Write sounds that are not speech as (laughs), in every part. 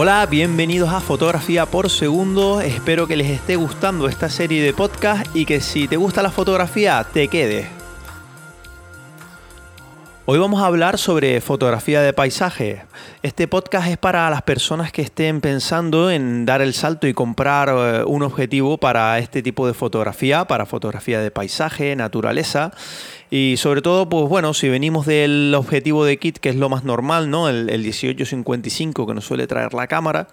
Hola, bienvenidos a Fotografía por Segundo. Espero que les esté gustando esta serie de podcast y que si te gusta la fotografía te quedes. Hoy vamos a hablar sobre fotografía de paisaje. Este podcast es para las personas que estén pensando en dar el salto y comprar eh, un objetivo para este tipo de fotografía, para fotografía de paisaje, naturaleza y sobre todo, pues bueno, si venimos del objetivo de kit, que es lo más normal, ¿no? El, 1855 que nos suele traer la cámara,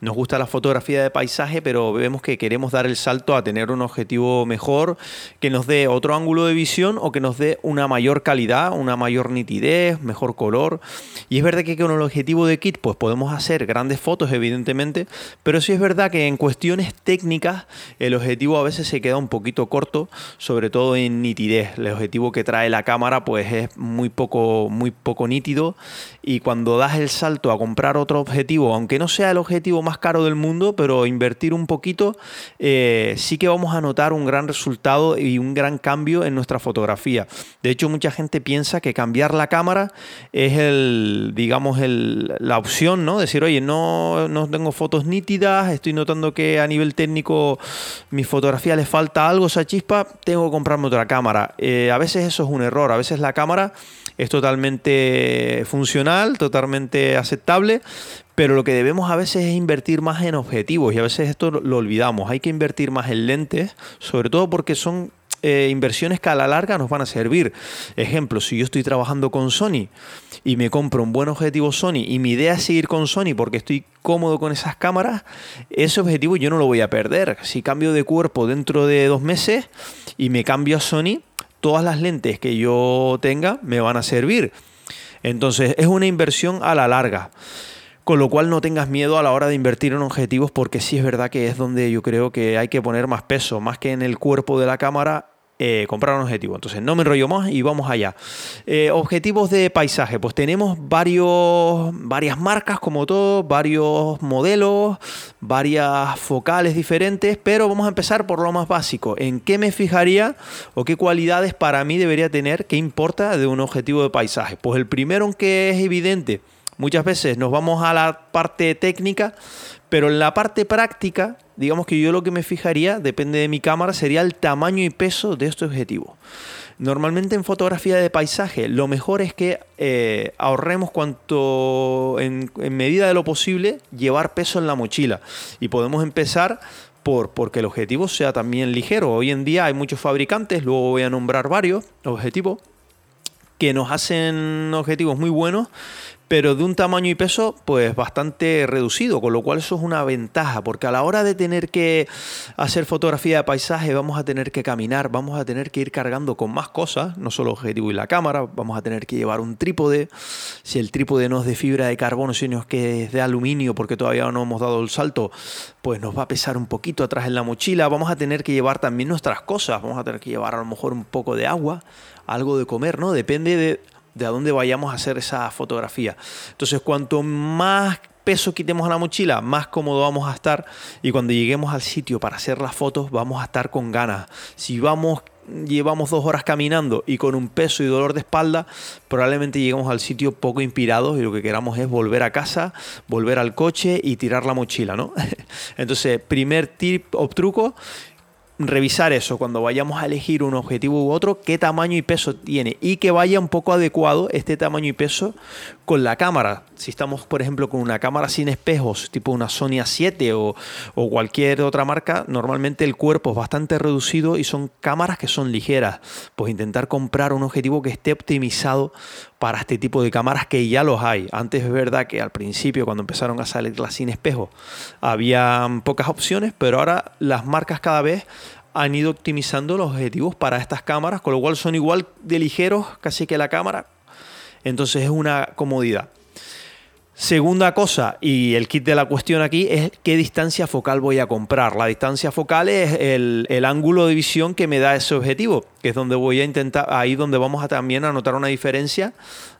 nos gusta la fotografía de paisaje, pero vemos que queremos dar el salto a tener un objetivo mejor, que nos dé otro ángulo de visión o que nos dé una mayor calidad, una mayor nitidez, mejor color. Y es verdad que con el objetivo de kit, pues podemos hacer grandes fotos, evidentemente, pero sí es verdad que en cuestiones técnicas, el objetivo a veces se queda un poquito corto, sobre todo en nitidez. El objetivo que trae la cámara pues es muy poco, muy poco nítido y cuando das el salto a comprar otro objetivo, aunque no sea el objetivo más caro del mundo, pero invertir un poquito, eh, sí que vamos a notar un gran resultado y un gran cambio en nuestra fotografía. De hecho, mucha gente piensa que cambiar la cámara es el, digamos, el, la opción, ¿no? Decir, oye, no, no tengo fotos nítidas, estoy notando que a nivel técnico mi fotografía le falta algo, esa chispa, tengo que comprarme otra cámara. Eh, a veces eso es un error. A veces la cámara es totalmente funcional, totalmente aceptable, pero lo que debemos a veces es invertir más en objetivos y a veces esto lo olvidamos. Hay que invertir más en lentes, sobre todo porque son eh, inversiones que a la larga nos van a servir. Ejemplo, si yo estoy trabajando con Sony y me compro un buen objetivo Sony y mi idea es seguir con Sony porque estoy cómodo con esas cámaras, ese objetivo yo no lo voy a perder. Si cambio de cuerpo dentro de dos meses y me cambio a Sony, todas las lentes que yo tenga me van a servir. Entonces es una inversión a la larga. Con lo cual no tengas miedo a la hora de invertir en objetivos porque sí es verdad que es donde yo creo que hay que poner más peso, más que en el cuerpo de la cámara, eh, comprar un objetivo. Entonces, no me enrollo más y vamos allá. Eh, objetivos de paisaje. Pues tenemos varios, varias marcas, como todo, varios modelos, varias focales diferentes, pero vamos a empezar por lo más básico. ¿En qué me fijaría o qué cualidades para mí debería tener? ¿Qué importa de un objetivo de paisaje? Pues el primero, aunque es evidente, muchas veces nos vamos a la parte técnica, pero en la parte práctica digamos que yo lo que me fijaría, depende de mi cámara, sería el tamaño y peso de este objetivo. Normalmente en fotografía de paisaje lo mejor es que eh, ahorremos cuanto en, medida de lo posible llevar peso en la mochila y podemos empezar por porque el objetivo sea también ligero. Hoy en día hay muchos fabricantes, luego voy a nombrar varios objetivos que nos hacen objetivos muy buenos pero de un tamaño y peso pues bastante reducido, con lo cual eso es una ventaja, porque a la hora de tener que hacer fotografía de paisaje vamos a tener que caminar, vamos a tener que ir cargando con más cosas, no solo objetivo y la cámara, vamos a tener que llevar un trípode, si el trípode no es de fibra de carbono, sino que es de aluminio porque todavía no hemos dado el salto, pues nos va a pesar un poquito atrás en la mochila, vamos a tener que llevar también nuestras cosas, vamos a tener que llevar a lo mejor un poco de agua, algo de comer, ¿no? Depende de de a dónde vayamos a hacer esa fotografía. Entonces, cuanto más peso quitemos a la mochila, más cómodo vamos a estar y cuando lleguemos al sitio para hacer las fotos vamos a estar con ganas. Si vamos llevamos dos horas caminando y con un peso y dolor de espalda, probablemente lleguemos al sitio poco inspirados y lo que queramos es volver a casa, volver al coche y tirar la mochila, ¿no? (laughs) Entonces, primer tip o truco, revisar eso cuando vayamos a elegir un objetivo u otro, qué tamaño y peso tiene y que vaya un poco adecuado este tamaño y peso con la cámara. Si estamos, por ejemplo, con una cámara sin espejos, tipo una Sony A7 o, cualquier otra marca, normalmente el cuerpo es bastante reducido y son cámaras que son ligeras. Pues intentar comprar un objetivo que esté optimizado para este tipo de cámaras que ya los hay. Antes es verdad que al principio, cuando empezaron a salir las sin espejo, había pocas opciones, pero ahora las marcas cada vez han ido optimizando los objetivos para estas cámaras, con lo cual son igual de ligeros casi que la cámara. Entonces es una comodidad. Segunda cosa, y el kit de la cuestión aquí, es qué distancia focal voy a comprar. La distancia focal es el, ángulo de visión que me da ese objetivo, que es donde voy a intentar, ahí donde vamos a también a notar una diferencia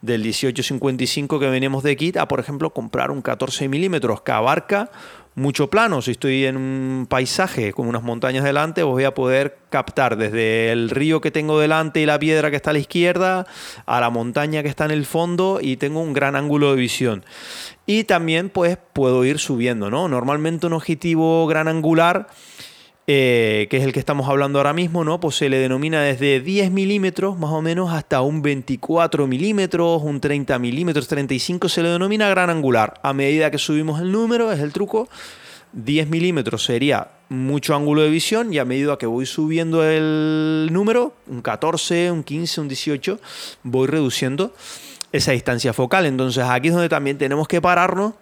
del 1855 que venimos de kit a, por ejemplo, comprar un 14 milímetros que abarca mucho plano. Si estoy en un paisaje con unas montañas delante, voy a poder captar desde el río que tengo delante y la piedra que está a la izquierda a la montaña que está en el fondo y tengo un gran ángulo de visión. Y también pues puedo ir subiendo, ¿no? Normalmente un objetivo gran angular eh, que es el que estamos hablando ahora mismo, ¿no? Pues se le denomina desde 10 milímetros más o menos hasta un 24 milímetros, un 30 milímetros, 35 se le denomina gran angular. A medida que subimos el número, es el truco, 10 milímetros sería mucho ángulo de visión y a medida que voy subiendo el número, un 14, un 15, un 18, voy reduciendo esa distancia focal. Entonces aquí es donde también tenemos que pararnos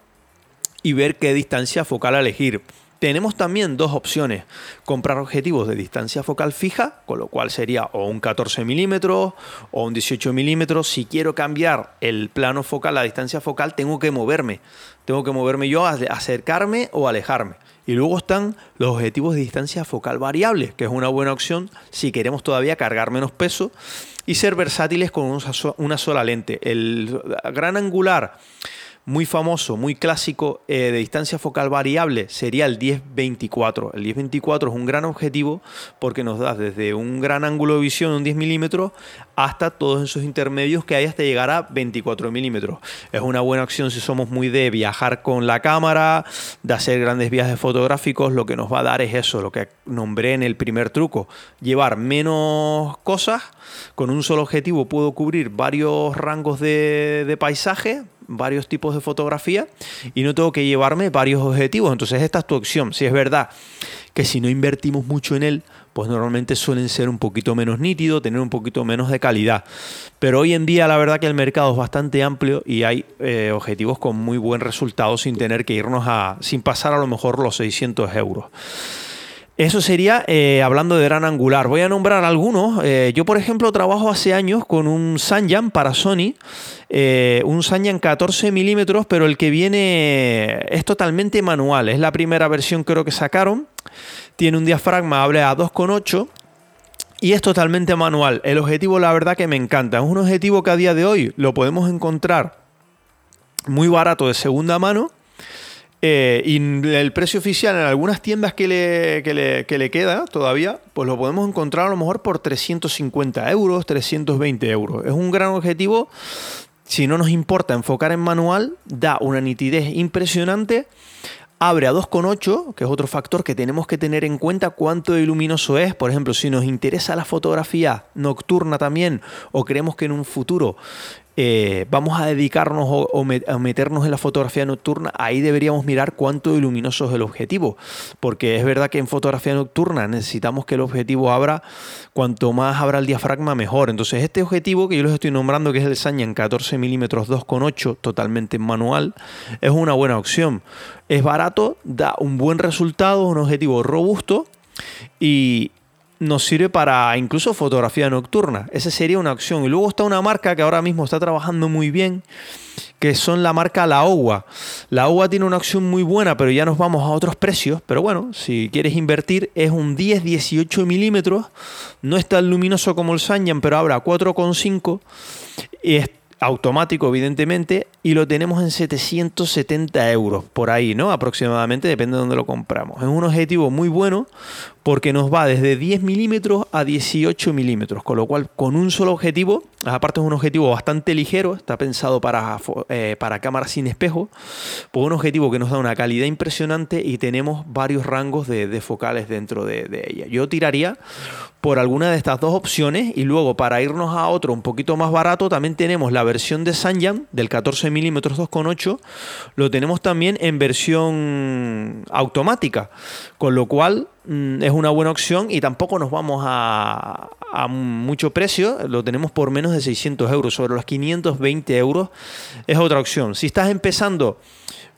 y ver qué distancia focal elegir. Tenemos también dos opciones. Comprar objetivos de distancia focal fija, con lo cual sería o un 14 milímetros o un 18 milímetros. Si quiero cambiar el plano focal, la distancia focal, tengo que moverme. Tengo que moverme yo a acercarme o alejarme. Y luego están los objetivos de distancia focal variable, que es una buena opción si queremos todavía cargar menos peso y ser versátiles con una sola lente. El gran angular muy famoso, muy clásico eh, de distancia focal variable sería el 10-24. El 10-24 es un gran objetivo porque nos da desde un gran ángulo de visión, un 10 milímetros, hasta todos esos intermedios que hay hasta llegar a 24 milímetros. Es una buena opción si somos muy de viajar con la cámara, de hacer grandes viajes fotográficos. Lo que nos va a dar es eso, lo que nombré en el primer truco, llevar menos cosas. Con un solo objetivo puedo cubrir varios rangos de, de paisaje varios tipos de fotografía y no tengo que llevarme varios objetivos. Entonces esta es tu opción. Si es verdad que si no invertimos mucho en él, pues normalmente suelen ser un poquito menos nítidos, tener un poquito menos de calidad. Pero hoy en día la verdad que el mercado es bastante amplio y hay eh, objetivos con muy buen resultado sin tener que irnos a, sin pasar a lo mejor los 600 euros. Eso sería eh, hablando de gran angular. Voy a nombrar algunos. Eh, yo, por ejemplo, trabajo hace años con un Sanyan para Sony. Eh, un Sanyan 14 milímetros, pero el que viene es totalmente manual. Es la primera versión creo que sacaron. Tiene un diafragma hable a 2,8 y es totalmente manual. El objetivo, la verdad, que me encanta. Es un objetivo que a día de hoy lo podemos encontrar muy barato de segunda mano eh, y el precio oficial en algunas tiendas que le, que le, queda todavía, pues lo podemos encontrar a lo mejor por 350 euros, 320 euros. Es un gran objetivo. Si no nos importa enfocar en manual, da una nitidez impresionante abre a 2,8, que es otro factor que tenemos que tener en cuenta cuánto de luminoso es. Por ejemplo, si nos interesa la fotografía nocturna también o creemos que en un futuro eh, vamos a dedicarnos o, a meternos en la fotografía nocturna, ahí deberíamos mirar cuánto de luminoso es el objetivo, porque es verdad que en fotografía nocturna necesitamos que el objetivo abra, cuanto más abra el diafragma mejor. Entonces este objetivo que yo les estoy nombrando, que es el Sanyan 14 mm 2.8, totalmente manual, es una buena opción. Es barato, da un buen resultado, un objetivo robusto y, nos sirve para incluso fotografía nocturna. Esa sería una opción. Y luego está una marca que ahora mismo está trabajando muy bien, que son la marca La Ogua. La Ogua tiene una opción muy buena, pero ya nos vamos a otros precios. Pero bueno, si quieres invertir, es un 10-18 milímetros. No es tan luminoso como el Sanyan, pero habrá 4,5. Y automático, evidentemente, y lo tenemos en 770 euros, por ahí, ¿no? Aproximadamente, depende de dónde lo compramos. Es un objetivo muy bueno porque nos va desde 10 milímetros a 18 milímetros, con lo cual con un solo objetivo, aparte es un objetivo bastante ligero, está pensado para, eh, para cámaras sin espejo, pues un objetivo que nos da una calidad impresionante y tenemos varios rangos de, focales dentro de, ella. Yo tiraría por alguna de estas dos opciones y luego para irnos a otro un poquito más barato también tenemos la versión de Sanyan del 14 milímetros 2.8 lo tenemos también en versión automática con lo cual mm, es una buena opción y tampoco nos vamos a, a mucho precio lo tenemos por menos de 600 euros sobre los 520 euros es otra opción si estás empezando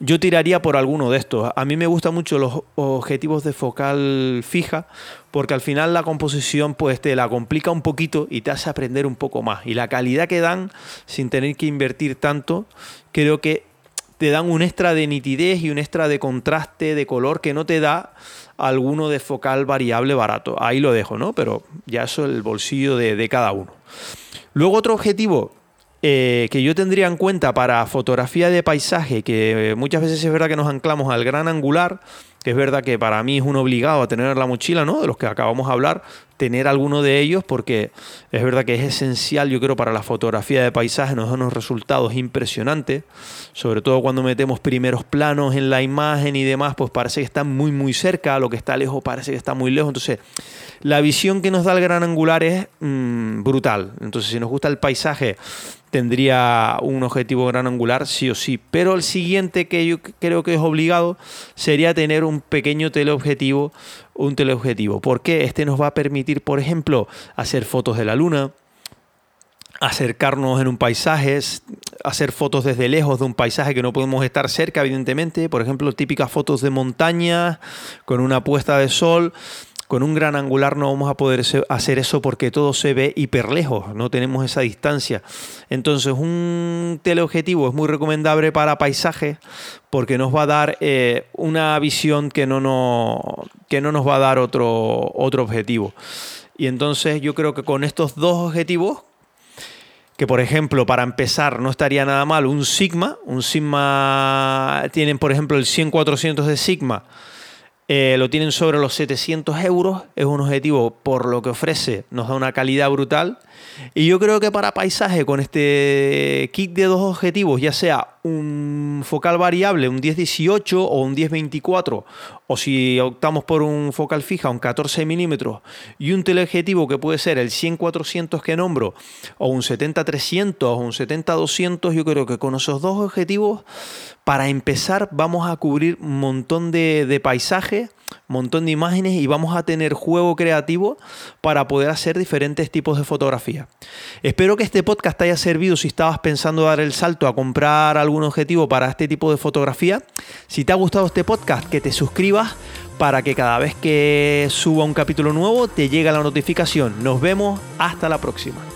yo tiraría por alguno de estos. A mí me gustan mucho los objetivos de focal fija porque al final la composición pues te la complica un poquito y te hace aprender un poco más. Y la calidad que dan sin tener que invertir tanto, creo que te dan un extra de nitidez y un extra de contraste de color que no te da alguno de focal variable barato. Ahí lo dejo, ¿no? Pero ya eso es el bolsillo de, de cada uno. Luego otro objetivo eh, que yo tendría en cuenta para fotografía de paisaje, que muchas veces es verdad que nos anclamos al gran angular, que es verdad que para mí es un obligado a tener la mochila, ¿no? De los que acabamos de hablar, tener alguno de ellos porque es verdad que es esencial, yo creo, para la fotografía de paisaje, nos da unos resultados impresionantes, sobre todo cuando metemos primeros planos en la imagen y demás, pues parece que está muy, muy cerca, lo que está lejos parece que está muy lejos, entonces la visión que nos da el gran angular es mm, brutal, entonces si nos gusta el paisaje, tendría un objetivo gran angular sí o sí. Pero el siguiente que yo creo que es obligado sería tener un pequeño teleobjetivo, un teleobjetivo. Porque este nos va a permitir, por ejemplo, hacer fotos de la luna, acercarnos en un paisaje, hacer fotos desde lejos de un paisaje que no podemos estar cerca, evidentemente. Por ejemplo, típicas fotos de montaña con una puesta de sol con un gran angular no vamos a poder hacer eso porque todo se ve hiper lejos, no tenemos esa distancia. Entonces un teleobjetivo es muy recomendable para paisajes porque nos va a dar eh, una visión que no, no, que no nos va a dar otro, otro objetivo. Y entonces yo creo que con estos dos objetivos, que por ejemplo para empezar no estaría nada mal un Sigma, un Sigma, tienen por ejemplo el 100-400 de Sigma, eh, lo tienen sobre los 700 euros, es un objetivo por lo que ofrece, nos da una calidad brutal. Y yo creo que para paisaje, con este kit de dos objetivos, ya sea un focal variable, un 10-18 o un 10-24, o si optamos por un focal fija, un 14 milímetros, y un teleobjetivo que puede ser el 100-400 que nombro, o un 70-300 o un 70-200, yo creo que con esos dos objetivos, para empezar, vamos a cubrir un montón de, de paisaje montón de imágenes y vamos a tener juego creativo para poder hacer diferentes tipos de fotografía. Espero que este podcast te haya servido si estabas pensando dar el salto a comprar algún objetivo para este tipo de fotografía. Si te ha gustado este podcast, que te suscribas para que cada vez que suba un capítulo nuevo te llegue la notificación. Nos vemos hasta la próxima.